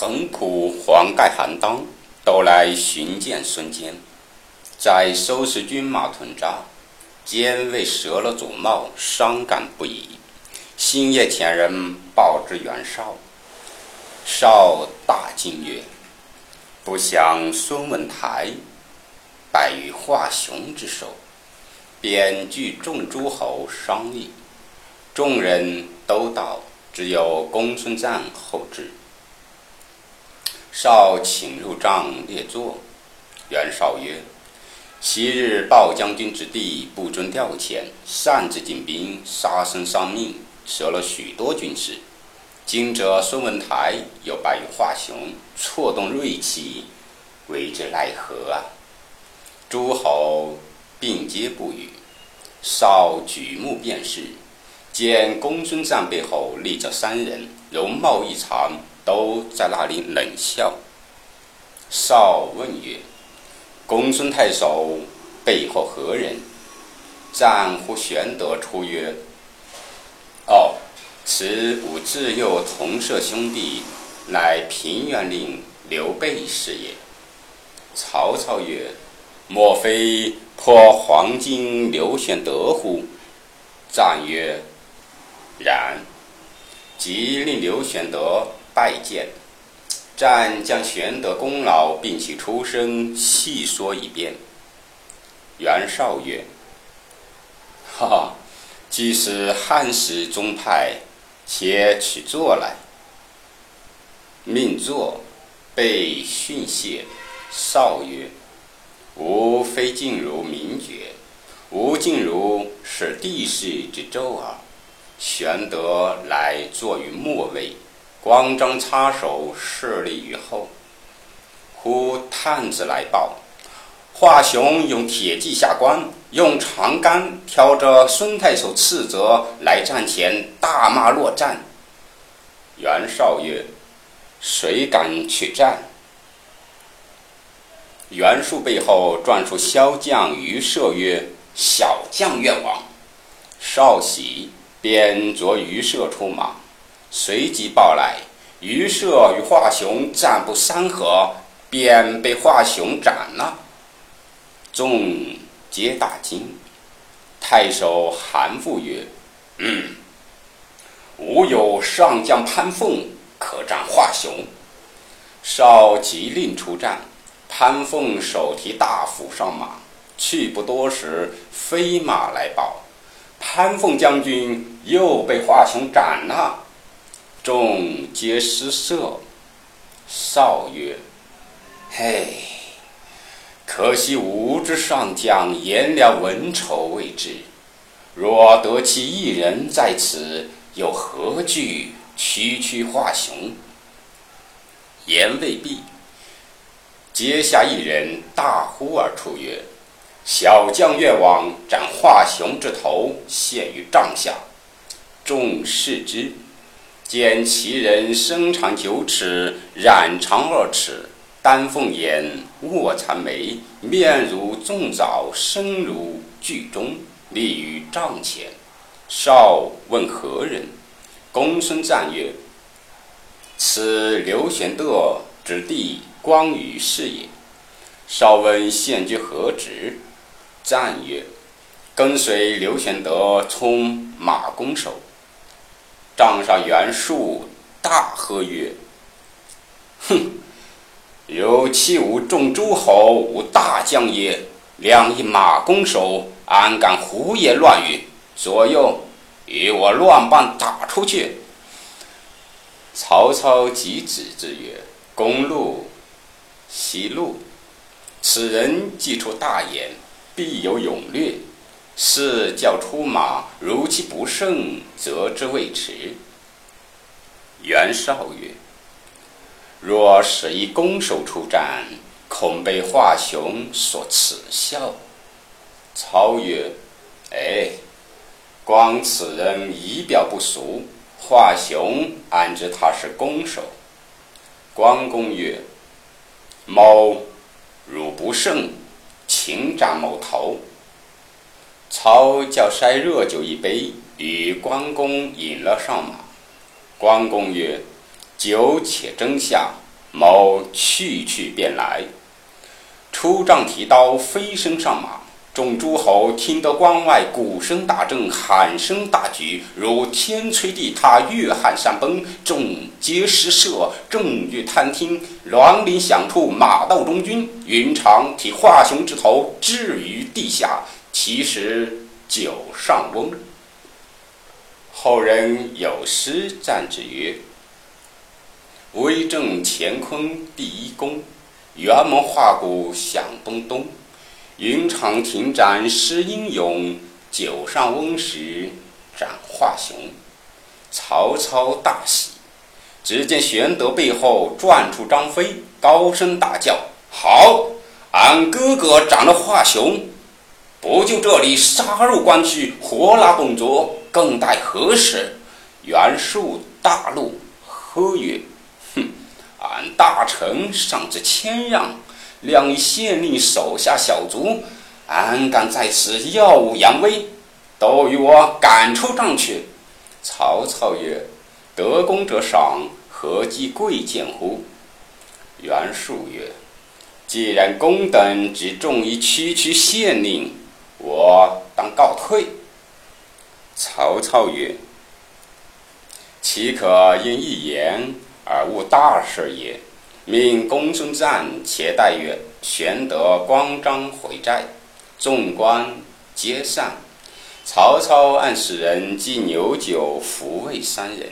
横铺黄盖寒当，都来寻见孙坚，在收拾军马屯扎。坚为折了祖帽，伤感不已。星夜遣人报之袁绍，绍大惊曰：“不想孙文台败于华雄之手。”便聚众诸侯商议，众人都道只有公孙瓒后至。绍请入帐列坐，袁绍曰：“昔日鲍将军之弟不遵调遣，擅自进兵，杀生伤命，折了许多军士。今者孙文台又败于华雄，错动锐气，为之奈何啊？”诸侯并皆不语。绍举目便是，见公孙瓒背后立着三人，容貌异常，都在那里冷笑。绍问曰：“公孙太守背后何人？”战乎玄德出曰：“哦，此吾自幼同舍兄弟，乃平原令刘备是也。”曹操曰：“莫非？”破黄金刘玄德乎？赞曰：“然。”即令刘玄德拜见。战将玄德功劳并其出身细说一遍。袁绍曰：“哈哈，既是汉室宗派，且取坐来。”命坐，被训谢。绍曰。吾非晋如名爵，吾晋如是帝室之胄耳。玄德来坐于末位，光张插手，势立于后。忽探子来报，华雄用铁骑下关，用长杆挑着孙太守斥责来战前，大骂落战。袁绍曰：“谁敢去战？”袁术背后转出骁将于射曰：“小将愿往。”少喜，便着于射出马，随即报来：于射与华雄战不三合，便被华雄斩了。众皆大惊。太守韩馥曰：“嗯，吾有上将潘凤，可战华雄。”少即令出战。潘凤手提大斧上马，去不多时，飞马来报：潘凤将军又被华雄斩了。众皆失色。少曰：“嘿，可惜吾之上将颜良文丑未至，若得其一人在此，又何惧区区华雄？”言未毕。阶下一人大呼而出曰：“小将愿往斩华雄之头，献于帐下。”众视之，见其人身长九尺，髯长二尺，丹凤眼，卧蚕眉，面如重枣，身如巨钟，立于帐前。少问何人？公孙瓒曰：“此刘玄德之弟。”光宇是也。少问献居何职？赞曰：“跟随刘玄德充马弓手。”帐上袁术大喝曰：“哼！有欺吾众诸侯，无大将也。两一马弓手，安敢胡言乱语？左右，与我乱棒打出去！”曹操即止之曰：“公路。”西路，此人既出大言，必有勇略。是叫出马，如其不胜，则之未迟。袁绍曰：“若使一弓手出战，恐被华雄所耻笑。”操曰：“哎，光此人仪表不俗，华雄安知他是弓手？”关公曰。某汝不胜，请斩某头。操叫筛热酒一杯，与关公饮了上马。关公曰：“酒且斟下，某去去便来。出帐提刀，飞身上马。众诸侯听得关外鼓声大震，喊声大举，如天摧地塌，月撼山崩。众皆失色，正欲探听，銮铃响处，马到中军。云长提华雄之头置于地下，其实酒上翁。后人有诗赞之曰：“威震乾坤第一功，辕门画鼓响东东。”云长停斩失英勇，酒上翁时斩华雄。曹操大喜，只见玄德背后转出张飞，高声大叫：“好！俺哥哥斩了华雄，不就这里杀入关去，活拉董卓，更待何时？”袁术大怒，喝曰：“哼！俺大臣尚知谦让。”亮以县令手下小卒，安敢在此耀武扬威？都与我赶出帐去！曹操曰：“得功者赏，何计贵贱乎？”袁术曰：“既然公等只重于区区县令，我当告退。”曹操曰：“岂可因一言而误大事也？”命公孙瓒且待曰：“玄德、关张回寨，众官皆散。曹操暗使人寄牛酒抚慰三人。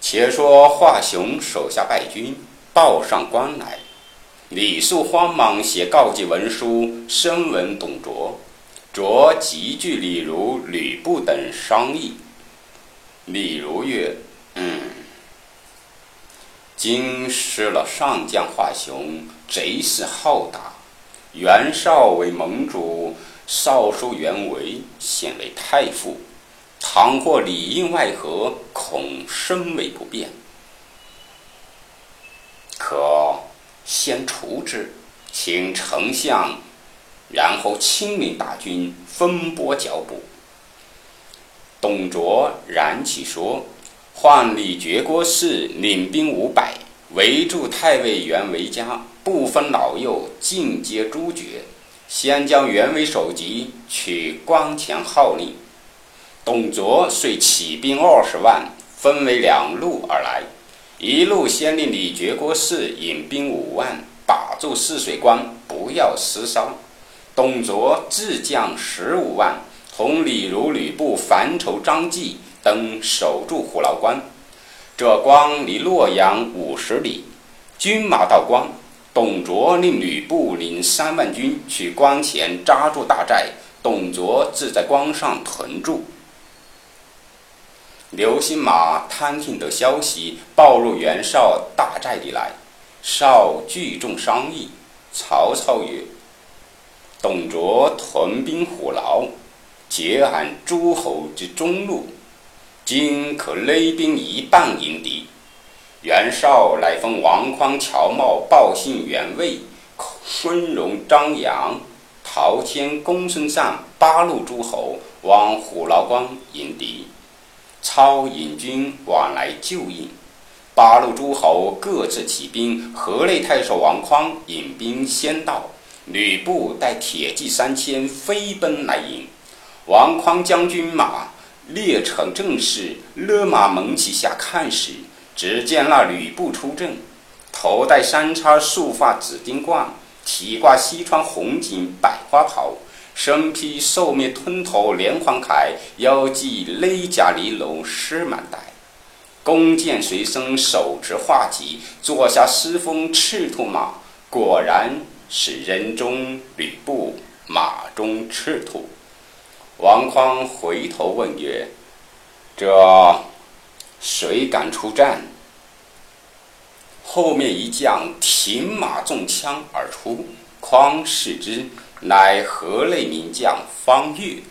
且说华雄手下败军报上关来，李肃慌忙写告急文书，声闻董卓。卓急聚李儒、吕布等商议。李儒曰：“嗯。”今失了上将华雄，贼势浩大。袁绍为盟主，少叔袁维现为太傅。倘或里应外合，恐身为不便。可先除之，请丞相，然后亲领大军分拨剿捕。董卓燃起说。换李傕郭汜领兵五百，围住太尉袁维家，不分老幼，尽皆诛绝。先将袁维首级取光前号令。董卓遂起兵二十万，分为两路而来。一路先令李傕郭汜引兵五万，把住汜水关，不要厮杀。董卓自将十五万，同李儒、吕布、樊稠、张济。等守住虎牢关，这关离洛阳五十里。军马到关，董卓令吕布领三万军去关前扎住大寨，董卓自在关上屯住。刘兴马探听得消息，报入袁绍大寨里来。绍聚众商议，曹操曰：“董卓屯兵虎牢，截俺诸侯之中路。”今可勒兵一半迎敌。袁绍乃封王匡、乔瑁、报信袁魏、孙荣、张扬、陶谦、公孙瓒八路诸侯往虎牢关迎敌。操引军往来救应。八路诸侯各自起兵。河内太守王匡引兵先到，吕布带铁骑三千飞奔来迎。王匡将军马。列成阵势，勒马门旗下看时，只见那吕布出阵，头戴三叉束发紫金冠，体挂西川红锦百花袍，身披兽面吞头连环铠，腰系勒甲尼龙狮满带，弓箭随身，手持画戟，坐下狮峰赤兔马，果然是人中吕布，马中赤兔。王匡回头问曰：“这谁敢出战？”后面一将停马中枪而出，匡视之，乃河内名将方悦。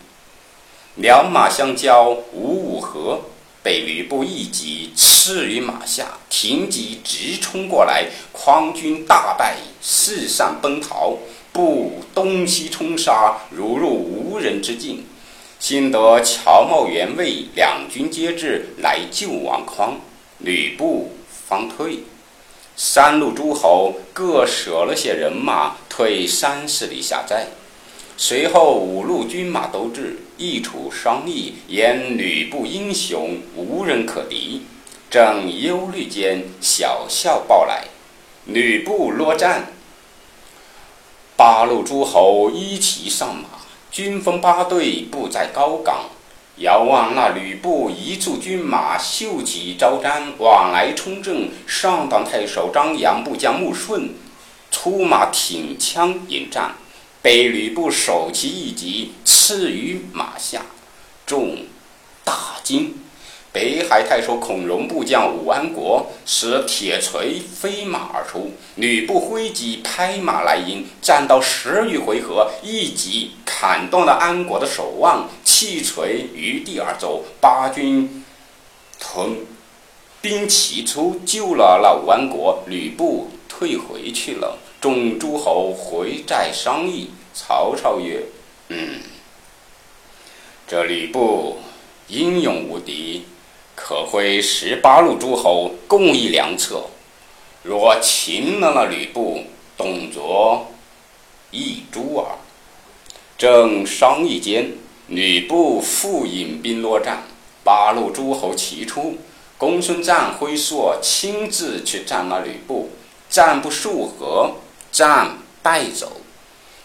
两马相交，五五合，被吕布一戟刺于马下，停戟直冲过来，匡军大败，四散奔逃，不东西冲杀，如入无人之境。幸得乔瑁、袁魏两军皆至，来救王匡，吕布方退。三路诸侯各舍了些人马，退三十里下寨。随后五路军马都至，一处商议，言吕布英雄，无人可敌。正忧虑间，小校报来，吕布落战。八路诸侯一齐上马，军分八队，布在高岗。遥望那吕布一簇军马，秀旗招展，往来冲阵。上党太守张扬部将穆顺出马挺枪迎战。被吕布手起一戟，刺于马下，众大惊。北海太守孔融部将武安国使铁锤飞马而出，吕布挥戟拍马来迎，战到十余回合，一戟砍断了安国的手腕，弃锤于地而走。八军屯兵齐出，救了那武安国，吕布退回去了。众诸侯回寨商议，曹操曰：“嗯，这吕布英勇无敌，可挥十八路诸侯共议良策。若擒了那吕布，董卓一诛耳。”正商议间，吕布复引兵落战，八路诸侯齐出，公孙瓒挥槊亲自去战了吕布，战不数合。战败走，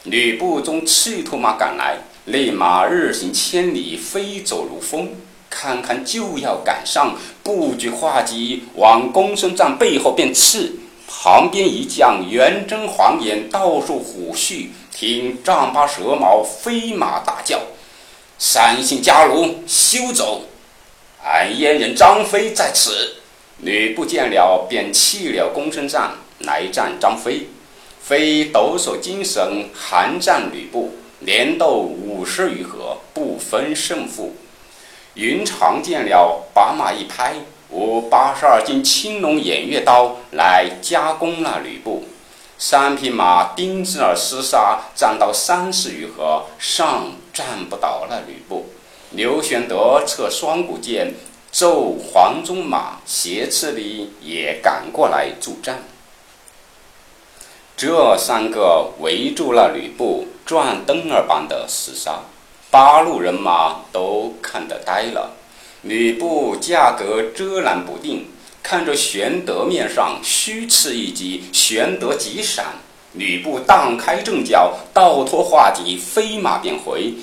吕布纵赤兔马赶来，立马日行千里，飞走如风。看看就要赶上，不举画戟，往公孙瓒背后便刺。旁边一将圆睁黄眼，倒竖虎须，听丈八蛇矛，飞马大叫：“三姓家奴，休走！俺燕人张飞在此！”吕布见了，便弃了公孙瓒，来战张飞。非抖擞精神，寒战吕布，连斗五十余合，不分胜负。云长见了，把马一拍，舞八十二斤青龙偃月刀来夹攻了吕布。三匹马丁字儿厮杀，战到三十余合，尚战不倒那吕布。刘玄德策双股剑，奏黄忠马斜刺里也赶过来助战。这三个围住了吕布，转灯儿般的厮杀，八路人马都看得呆了。吕布架格遮拦不定，看着玄德面上虚刺一击，玄德急闪，吕布荡开阵脚，倒脱画戟，飞马便回。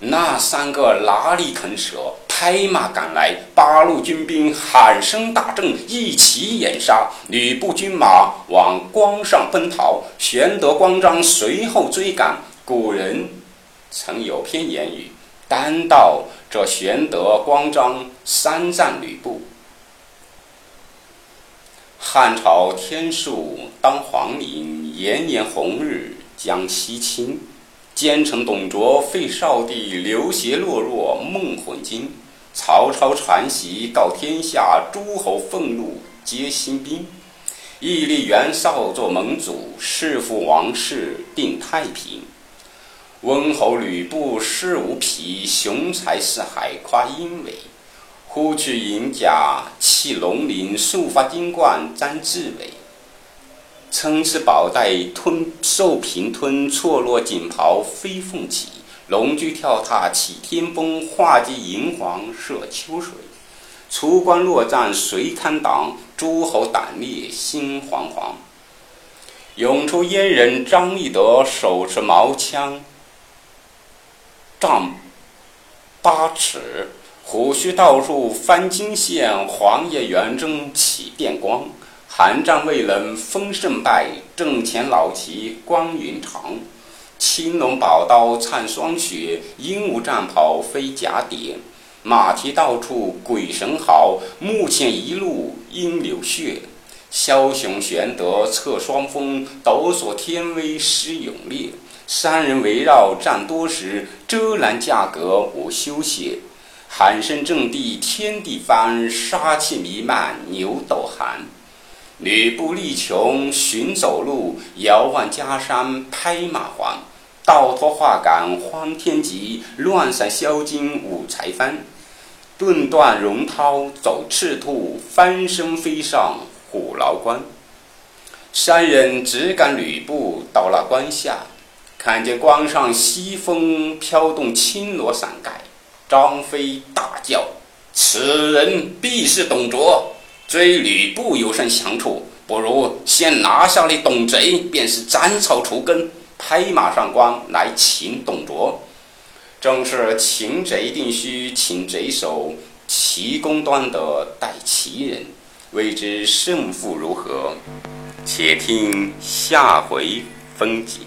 那三个哪里肯舍？拍马赶来，八路军兵喊声大震，一齐掩杀。吕布军马往关上奔逃，玄德、关张随后追赶。古人曾有篇言语：“单道这玄德、关张三战吕布。”汉朝天数当黄陵，炎炎红日将西倾。奸臣董卓废少帝，刘协懦弱梦魂惊。曹操传檄告天下，诸侯愤怒皆兴兵。义立袁绍做盟主，弑父王室定太平。温侯吕布誓无匹，雄才四海夸英伟。忽去银甲弃龙鳞，束发金冠沾雉尾。参差宝带吞受平吞，错落锦袍飞凤起。龙驹跳踏起天风，画戟银黄射秋水。出关落战谁堪挡？诸侯胆裂心惶惶。涌出燕人张翼德，手持矛枪，丈八尺，虎须倒竖翻金线，黄叶圆睁起电光。寒战未冷分胜败，阵前老骑光云长。青龙宝刀灿霜雪，鹦鹉战袍飞甲点。马蹄到处鬼神嚎，目前一路应流血。枭雄玄德策双锋，抖擞天威施勇烈。三人围绕战多时，遮拦架阁无休歇。喊声震地天地翻，杀气弥漫牛斗寒。吕布力穷寻走路，遥望家山拍马还。倒脱画杆欢天急，乱散销金五才翻。顿断荣涛走赤兔，翻身飞上虎牢关。三人只赶吕布到了关下，看见关上西风飘动青罗伞盖，张飞大叫：“此人必是董卓！追吕布有甚详处？不如先拿下了董贼，便是斩草除根。”拍马上关来擒董卓。正是擒贼定须擒贼手，齐公端得待其人。未知胜负如何？且听下回分解。